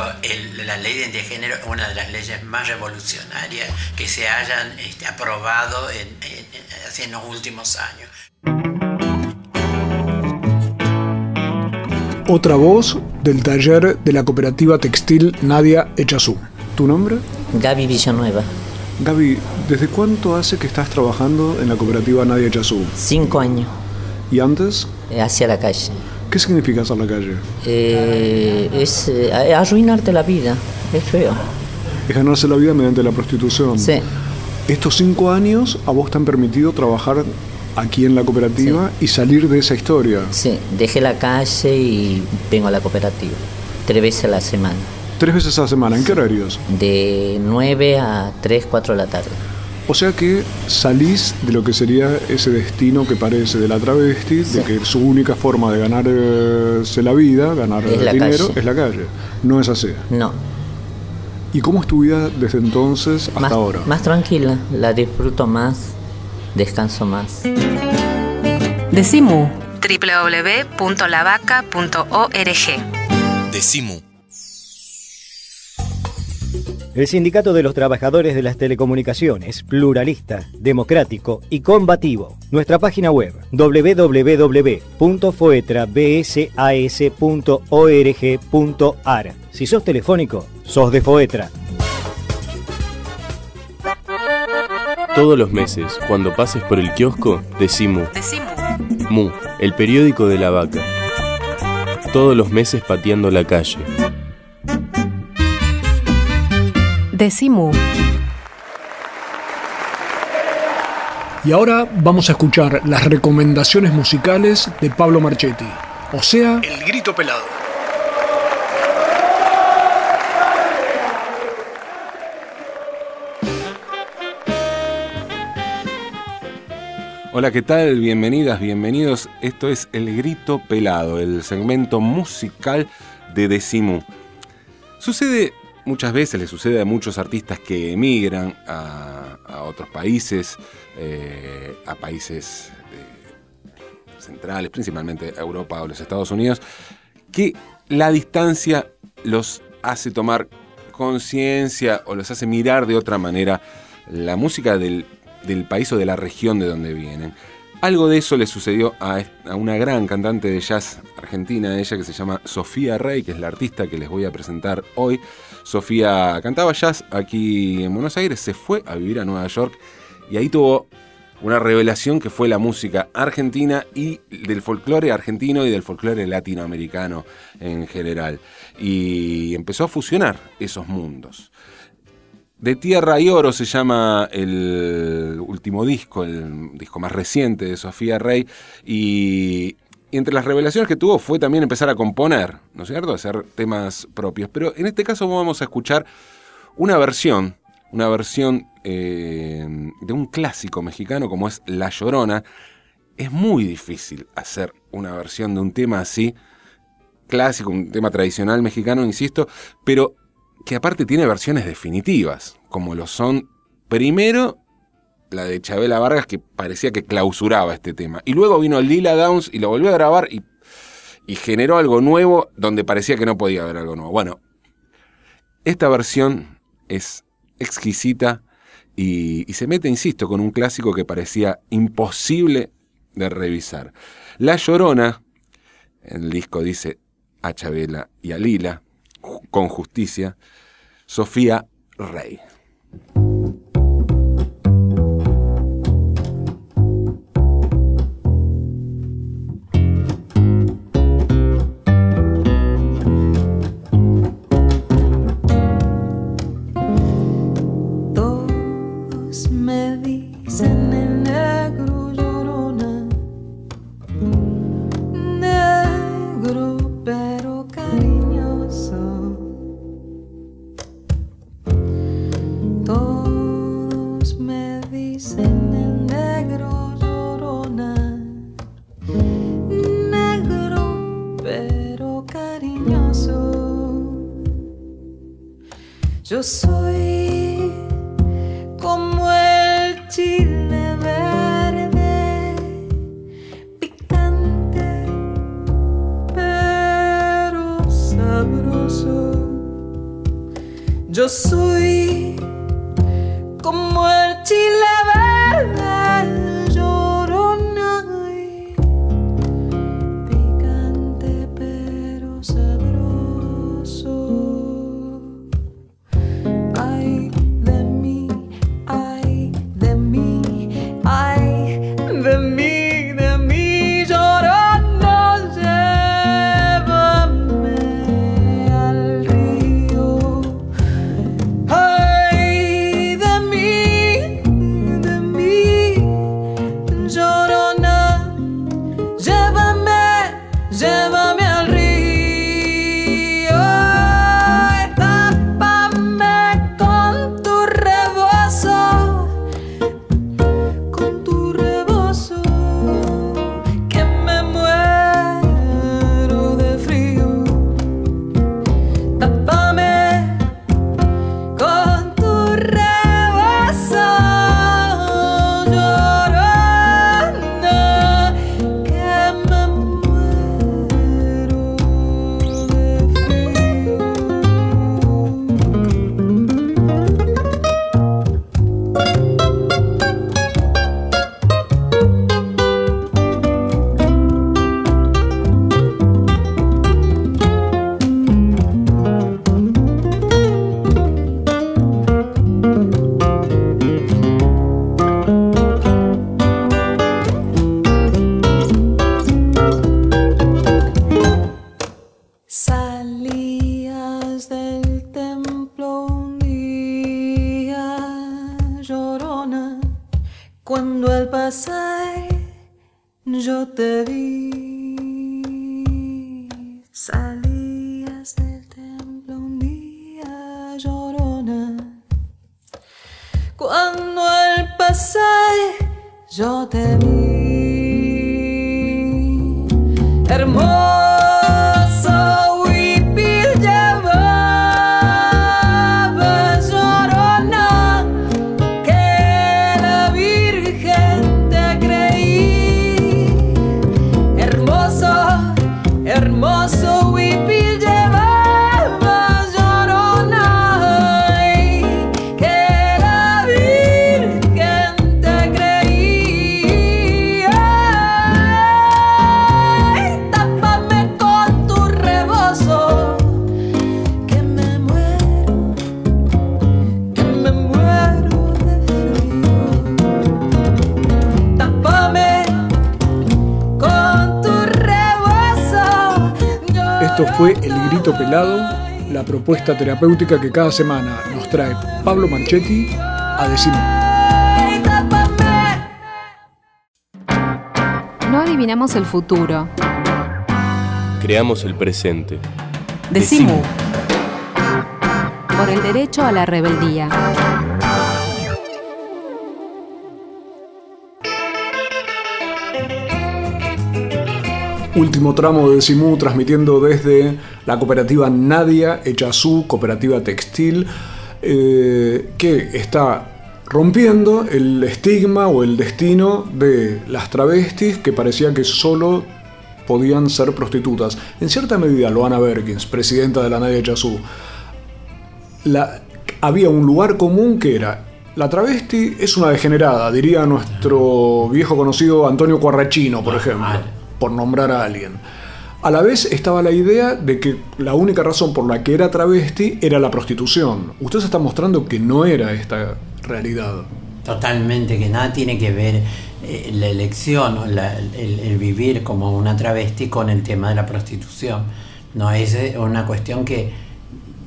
la ley de identidad de género es una de las leyes más revolucionarias que se hayan este, aprobado en, en los últimos años. Otra voz del taller de la cooperativa textil Nadia Echazú. ¿Tu nombre? Gaby Villanueva. Gaby, ¿desde cuánto hace que estás trabajando en la cooperativa Nadia Echazú? Cinco años. ¿Y antes? Eh, hacia la calle. ¿Qué significa hacer la calle? Eh, es eh, arruinarte la vida, es feo. Es ganarse la vida mediante la prostitución. Sí. Estos cinco años a vos te han permitido trabajar aquí en la cooperativa y salir de esa historia. Sí, dejé la calle y vengo a la cooperativa, tres veces a la semana. ¿Tres veces a la semana? ¿En qué horarios? De 9 a 3, 4 de la tarde. O sea que salís de lo que sería ese destino que parece de la travesti, de que su única forma de ganarse la vida, ganar dinero, es la calle. No es así. No. ¿Y cómo es tu vida desde entonces hasta ahora? Más tranquila, la disfruto más descanso más. Decimu www.lavaca.org Decimu el Sindicato de los Trabajadores de las Telecomunicaciones, pluralista, democrático y combativo. Nuestra página web www.foetrabsas.org.ar. Si sos telefónico, sos de Foetra. Todos los meses, cuando pases por el kiosco, decimos Mu, el periódico de la vaca. Todos los meses pateando la calle. Decimu. Y ahora vamos a escuchar las recomendaciones musicales de Pablo Marchetti, o sea, El Grito Pelado. Hola, ¿qué tal? Bienvenidas, bienvenidos. Esto es El Grito Pelado, el segmento musical de Decimu. Sucede muchas veces, le sucede a muchos artistas que emigran a, otros países, eh, a países eh, centrales, principalmente a Europa o los Estados Unidos, que la distancia los hace tomar conciencia o los hace mirar de otra manera la música del del país o de la región de donde vienen. Algo de eso le sucedió a, una gran cantante de jazz argentina, ella que se llama Sofía Rey, que es la artista que les voy a presentar hoy. Sofía cantaba jazz aquí en Buenos Aires, se fue a vivir a Nueva York y ahí tuvo una revelación que fue la música argentina y del folclore argentino y del folclore latinoamericano en general. Y empezó a fusionar esos mundos. De Tierra y Oro se llama el último disco, el disco más reciente de Sofía Rey, y, entre las revelaciones que tuvo fue también empezar a componer, ¿no es cierto? Hacer temas propios. Pero en este caso vamos a escuchar una versión, una versión eh, de un clásico mexicano como es La Llorona. Es muy difícil hacer una versión de un tema así, clásico, un tema tradicional mexicano, insisto, pero que aparte tiene versiones definitivas, como lo son primero la de Chabela Vargas, que parecía que clausuraba este tema. Y luego vino Lila Downs y lo volvió a grabar y, generó algo nuevo donde parecía que no podía haber algo nuevo. Bueno, esta versión es exquisita y, y se mete, insisto, con un clásico que parecía imposible de revisar. La Llorona, el disco dice a Chabela y a Lila, con justicia, Sofía Rey. Fue El Grito Pelado, la propuesta terapéutica que cada semana nos trae Pablo Marchetti a Decimo. No adivinamos el futuro. Creamos el presente. Decimu. Por el derecho a la rebeldía. Último tramo de Simú transmitiendo desde la cooperativa Nadia Echazú, cooperativa textil, eh, que está rompiendo el estigma o el destino de las travestis que parecía que solo podían ser prostitutas. En cierta medida, Loana Berkins, presidenta de la Nadia Echazú, la- había un lugar común que era la travesti es una degenerada, diría nuestro viejo conocido Antonio Cuarrachino, por ejemplo, por nombrar a alguien. A la vez estaba la idea de que la única razón por la que era travesti era la prostitución. Usted se está mostrando que no era esta realidad. Totalmente, que nada tiene que ver eh, la elección, el, el, vivir como una travesti con el tema de la prostitución. No es eh, una cuestión que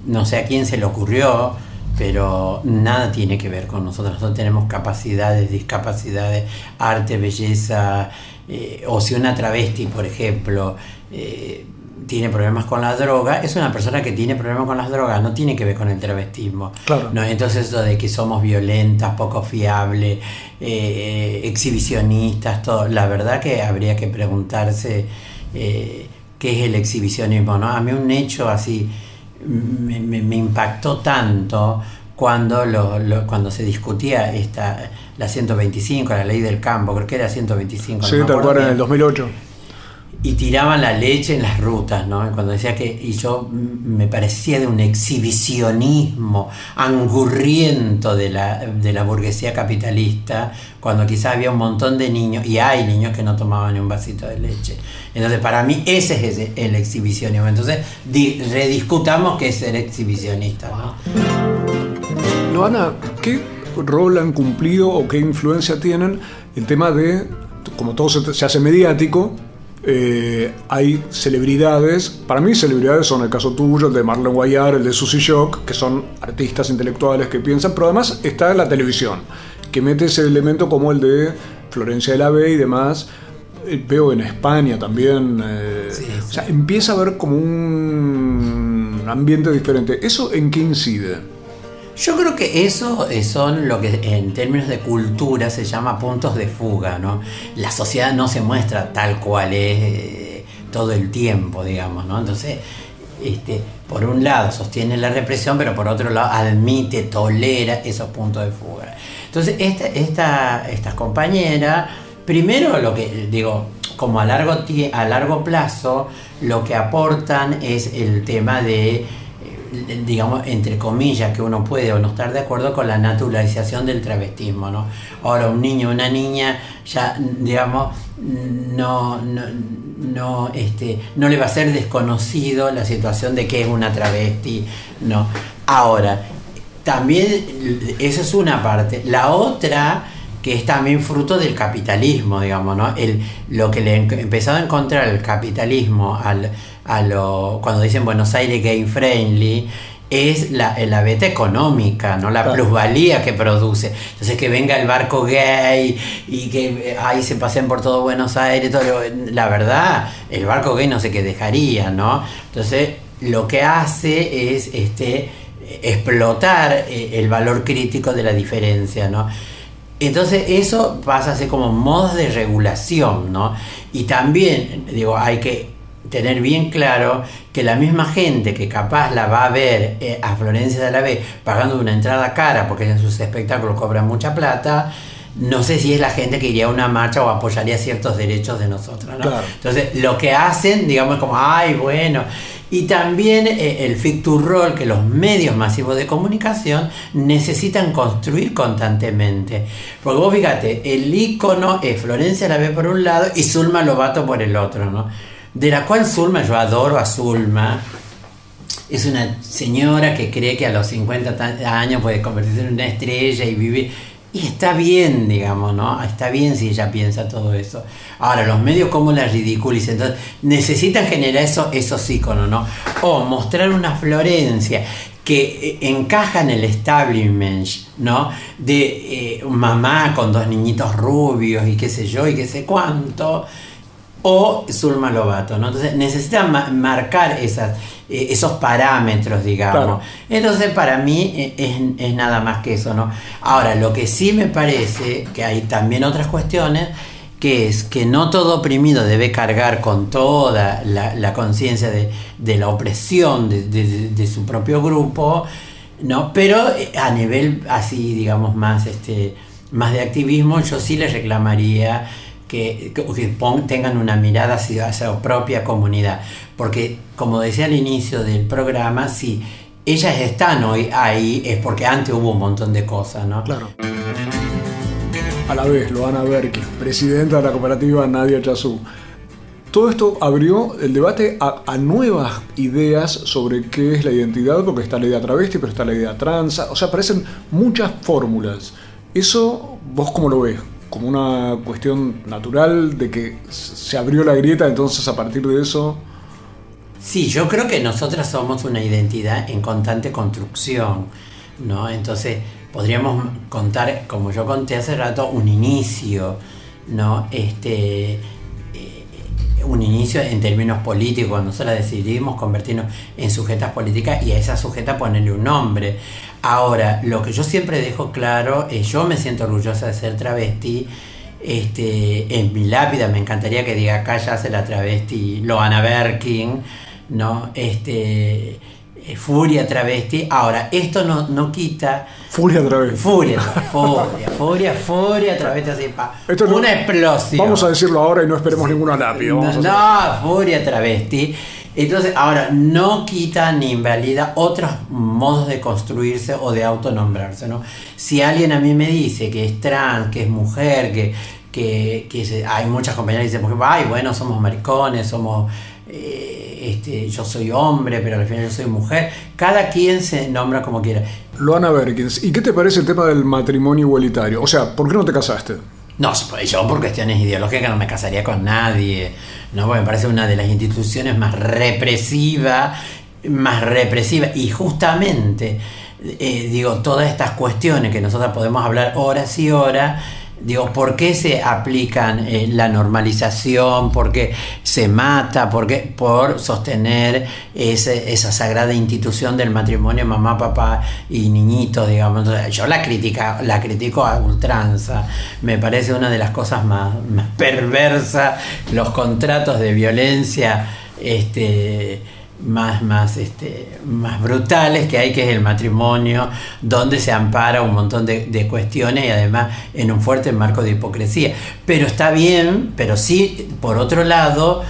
no sé a quién se le ocurrió, pero nada tiene que ver con nosotros. Nosotros tenemos capacidades, discapacidades, arte, belleza, eh, o si una travesti, por ejemplo, eh, tiene problemas con la droga, es una persona que tiene problemas con las drogas, no tiene que ver con el travestismo. ¿no? Entonces eso de que somos violentas, poco fiables, eh, exhibicionistas, todo, la verdad que habría que preguntarse qué es el exhibicionismo. ¿no? A mí un hecho así me, impactó tanto cuando, lo, cuando se discutía esta, la 125, la ley del campo, creo que era 125. Sí, tal cual en el 2008 y tiraban la leche en las rutas, ¿no? Cuando decía que, y yo me parecía de un exhibicionismo angurriento de la, de la burguesía capitalista, cuando quizás había un montón de niños, y hay niños que no tomaban ni un vasito de leche. Entonces, para mí ese es el exhibicionismo. Entonces, rediscutamos qué es ser exhibicionista, ¿no? Loana, ¿qué rol han cumplido o qué influencia tienen el tema de, como todo se hace mediático, eh, hay celebridades, para mí celebridades son el caso tuyo, el de Marlon Guayar, el de Susie Shock, que son artistas intelectuales que piensan, pero además está la televisión, que mete ese elemento como el de Florencia de la B y demás. Eh, veo en España también. Eh, o sea, empieza a haber como un ambiente diferente. ¿Eso en qué incide? Yo creo que eso eh, son lo que en términos de cultura se llama puntos de fuga, ¿no? La sociedad no se muestra tal cual es eh, todo el tiempo, digamos, ¿no? Entonces, este, por un lado sostiene la represión, pero por otro lado admite, tolera esos puntos de fuga. Entonces, esta, esta, primero lo que digo, como a largo, a largo plazo, lo que aportan es el tema de digamos, entre comillas, que uno puede o no estar de acuerdo con la naturalización del travestismo, ¿no? Ahora, un niño una niña ya, digamos, no, no, no, este, no le va a ser desconocido la situación de que es una travesti, ¿no? Ahora, también, esa es una parte. La otra que es también fruto del capitalismo, digamos, ¿no? El, lo que le empezado a encontrar el capitalismo al, a lo, cuando dicen Buenos Aires gay friendly, es la, la beta económica, ¿no? La plusvalía que produce. Entonces que venga el barco gay y que ahí se pasen por todo Buenos Aires, todo la verdad, el barco gay no sé qué dejaría, ¿no? Entonces, lo que hace es este explotar eh, el valor crítico de la diferencia, ¿no? Entonces eso pasa a ser como modos de regulación, ¿no? Y también, digo, hay que tener bien claro que la misma gente que capaz la va a ver eh, a Florencia de la B pagando una entrada cara porque en sus espectáculos cobran mucha plata, no sé si es la gente que iría a una marcha o apoyaría ciertos derechos de nosotros. ¿no? Entonces, lo que hacen, digamos, como, ay, bueno, y también eh, el fit to roll que los medios masivos de comunicación necesitan construir constantemente. Porque vos fíjate, el icono es Florencia la ve por un lado y Zulma Lobato por el otro, ¿no? De la cual Zulma, yo adoro a Zulma. Es una señora que cree que a los 50 años puede convertirse en una estrella y vivir y está bien, digamos, ¿no? Está bien si ella piensa todo eso. Ahora, los medios, ¿cómo la ridiculizan? Entonces, necesitan generar eso, esos íconos, ¿no? O mostrar una Florencia que eh, encaja en el establishment, ¿no? De eh, mamá con dos niñitos rubios y qué sé yo y qué sé cuánto. O Zulma Lobato, ¿no? Entonces necesitan marcar esas eh, esos parámetros, digamos. Entonces, para mí eh, es, nada más que eso, ¿no? Ahora, lo que sí me parece que hay también otras cuestiones, que es que no todo oprimido debe cargar con toda la, conciencia de, la opresión de, su propio grupo, ¿no? Pero eh, a nivel así, digamos, más, este, más de activismo, yo sí les reclamaría que, tengan una mirada hacia, su propia comunidad. Porque, como decía al inicio del programa, sí, ellas están hoy ahí es porque antes hubo un montón de cosas, ¿no? Claro. A la vez, Loana Berkin, presidenta de la cooperativa Nadia Chazú. Todo esto abrió el debate a, a, nuevas ideas sobre qué es la identidad, porque está la idea travesti, pero está la idea trans. O sea, aparecen muchas fórmulas. ¿Eso vos cómo lo ves? ¿Como una cuestión natural de que se abrió la grieta, entonces a partir de eso... Sí, yo creo que nosotras somos una identidad en constante construcción, ¿no? Entonces podríamos contar, como yo conté hace rato, un inicio, ¿no? Este, un inicio en términos políticos, nosotros decidimos convertirnos en sujetas políticas y a esa sujeta ponerle un nombre. Ahora, lo que yo siempre dejo claro es, yo me siento orgullosa de ser travesti, este, en mi lápida me encantaría que diga acá ya hace la travesti Loana Berkin, ¿no? Este, Furia travesti. Ahora, esto no, no quita. Furia travesti. Furia, furia, furia, furia travesti así. Pa. Esto no, una explosión. Vamos a decirlo ahora y no esperemos ninguna lápida. No, no furia travesti. Entonces, ahora, no quita ni invalida otros modos de construirse o de autonombrarse, ¿no? Si alguien a mí me dice que es trans, que es mujer, que, que, que se, hay muchas compañeras que dicen, ay, bueno, somos maricones, somos... Eh, este, yo soy hombre, pero al final yo soy mujer. Cada quien se nombra como quiera. Luana Berkins, ¿y qué te parece el tema del matrimonio igualitario? O sea, ¿por qué no te casaste? No, yo por cuestiones ideológicas no me casaría con nadie. No, me parece una de las instituciones más represivas, más represiva. Y justamente, eh, digo, todas estas cuestiones que nosotros podemos hablar horas y horas Digo, ¿por qué se aplican eh, la normalización? ¿Por qué se mata? ¿Por qué? Por sostener esa sagrada institución del matrimonio mamá, papá y niñito, digamos. Yo la, critica, la critico a ultranza. Me parece una de las cosas más, más perversas, los contratos de violencia. Este, más, más, este, más brutales que hay, que es el matrimonio, donde se ampara un montón de, cuestiones y además en un fuerte marco de hipocresía. Pero está bien, pero sí, por otro lado,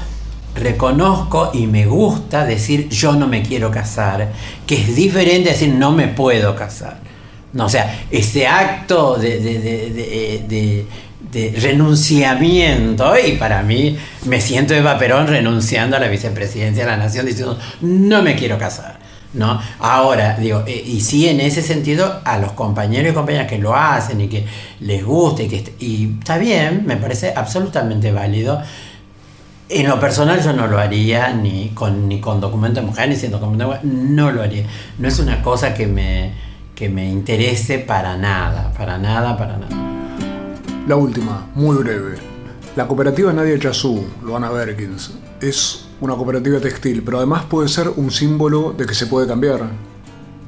reconozco y me gusta decir yo no me quiero casar, que es diferente a decir no me puedo casar. No, o sea, ese acto de renunciamiento y para mí me siento Eva Perón renunciando a la vicepresidencia de la nación diciendo no me quiero casar. ¿no? Ahora, digo, eh, y sí en ese sentido a los compañeros y compañeras que lo hacen y que les guste y que y está bien, me parece absolutamente válido. En lo personal yo no lo haría ni con, ni con documento de mujer ni sin documento de mujer, no lo haría. No es una cosa que me, que me interese para nada, para nada, para nada. La última, muy breve. La cooperativa Nadia Chazú, Luana Berkins, es una cooperativa textil, pero además puede ser un símbolo de que se puede cambiar.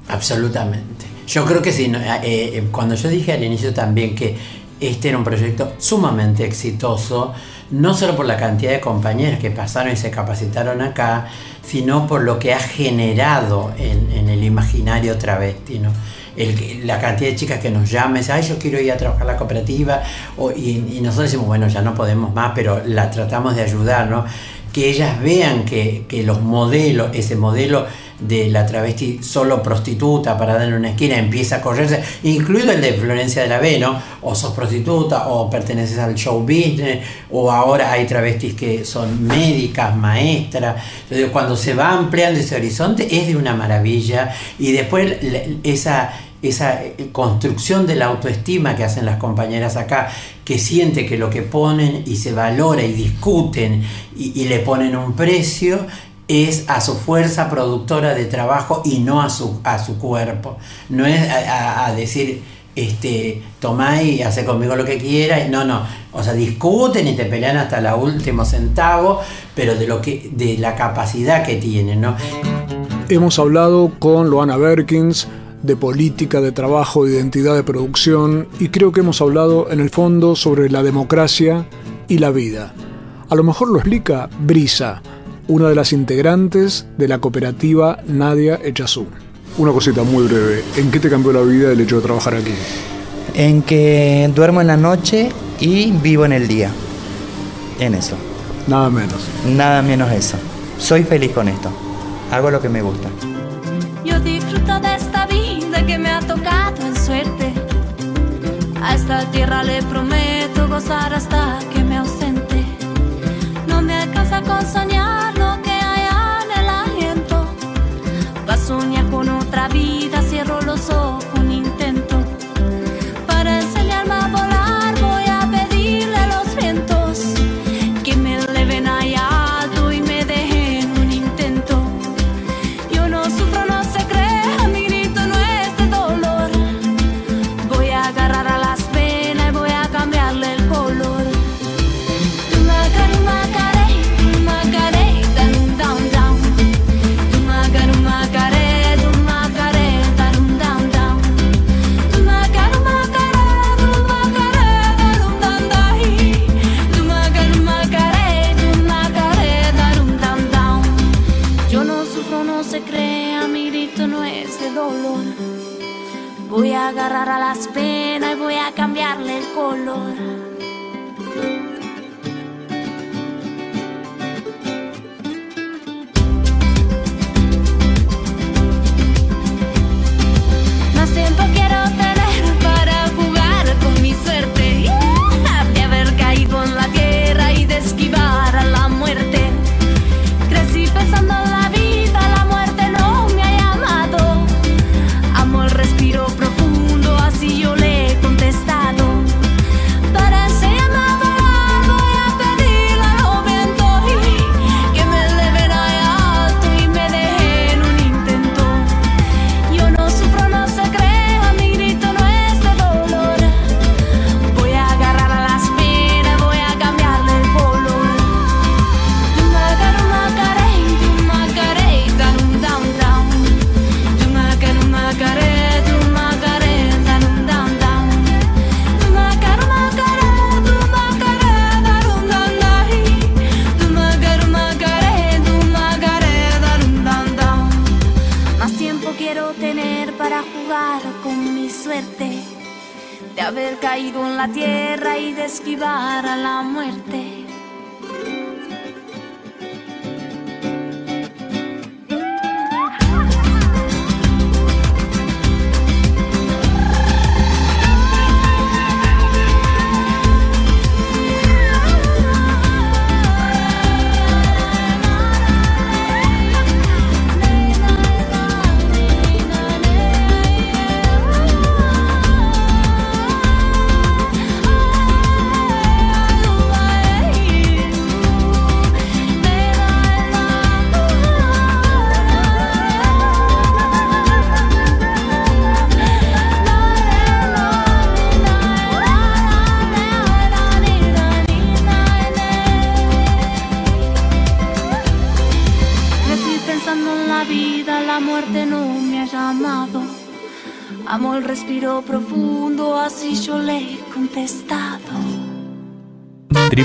Absolutamente. Yo creo que sí. Eh, eh, cuando yo dije al inicio también que este era un proyecto sumamente exitoso, no solo por la cantidad de compañeros que pasaron y se capacitaron acá, sino por lo que ha generado en, en el imaginario travesti. ¿no? La cantidad de chicas que nos llaman, ay, yo quiero ir a trabajar la cooperativa, y, nosotros decimos, bueno, ya no podemos más, pero la tratamos de ayudar, ¿no? Que ellas vean que los modelos, ese modelo de la travesti solo prostituta parada en una esquina empieza a correrse, incluido el de Florencia de la B, ¿no? O sos prostituta o perteneces al show business, o ahora hay travestis que son médicas, maestras. Entonces, cuando se va ampliando ese horizonte es de una maravilla y después esa esa construcción de la autoestima que hacen las compañeras acá, que siente que lo que ponen y se valora y discuten y le ponen un precio, es a su fuerza productora de trabajo y no a su, a su cuerpo. No es a, decir, este, tomá y hace conmigo lo que quiera. No, no. O sea, discuten y te pelean hasta el último centavo, pero de, lo que, de la capacidad que tienen, ¿no? Hemos hablado con Loana Berkins de política de trabajo, de identidad de producción y creo que hemos hablado en el fondo sobre la democracia y la vida. A lo mejor lo explica Brisa, una de las integrantes de la cooperativa Nadia Echazú. Una cosita muy breve, ¿en qué te cambió la vida el hecho de trabajar aquí? En que duermo en la noche y vivo en el día. En eso. Nada menos. Nada menos eso. Soy feliz con esto. Hago lo que me gusta. Yo disfruto disfruto de esta vida que me ha tocado en suerte. A esta tierra le prometo gozar hasta que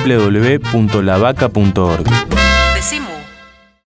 www.lavaca.org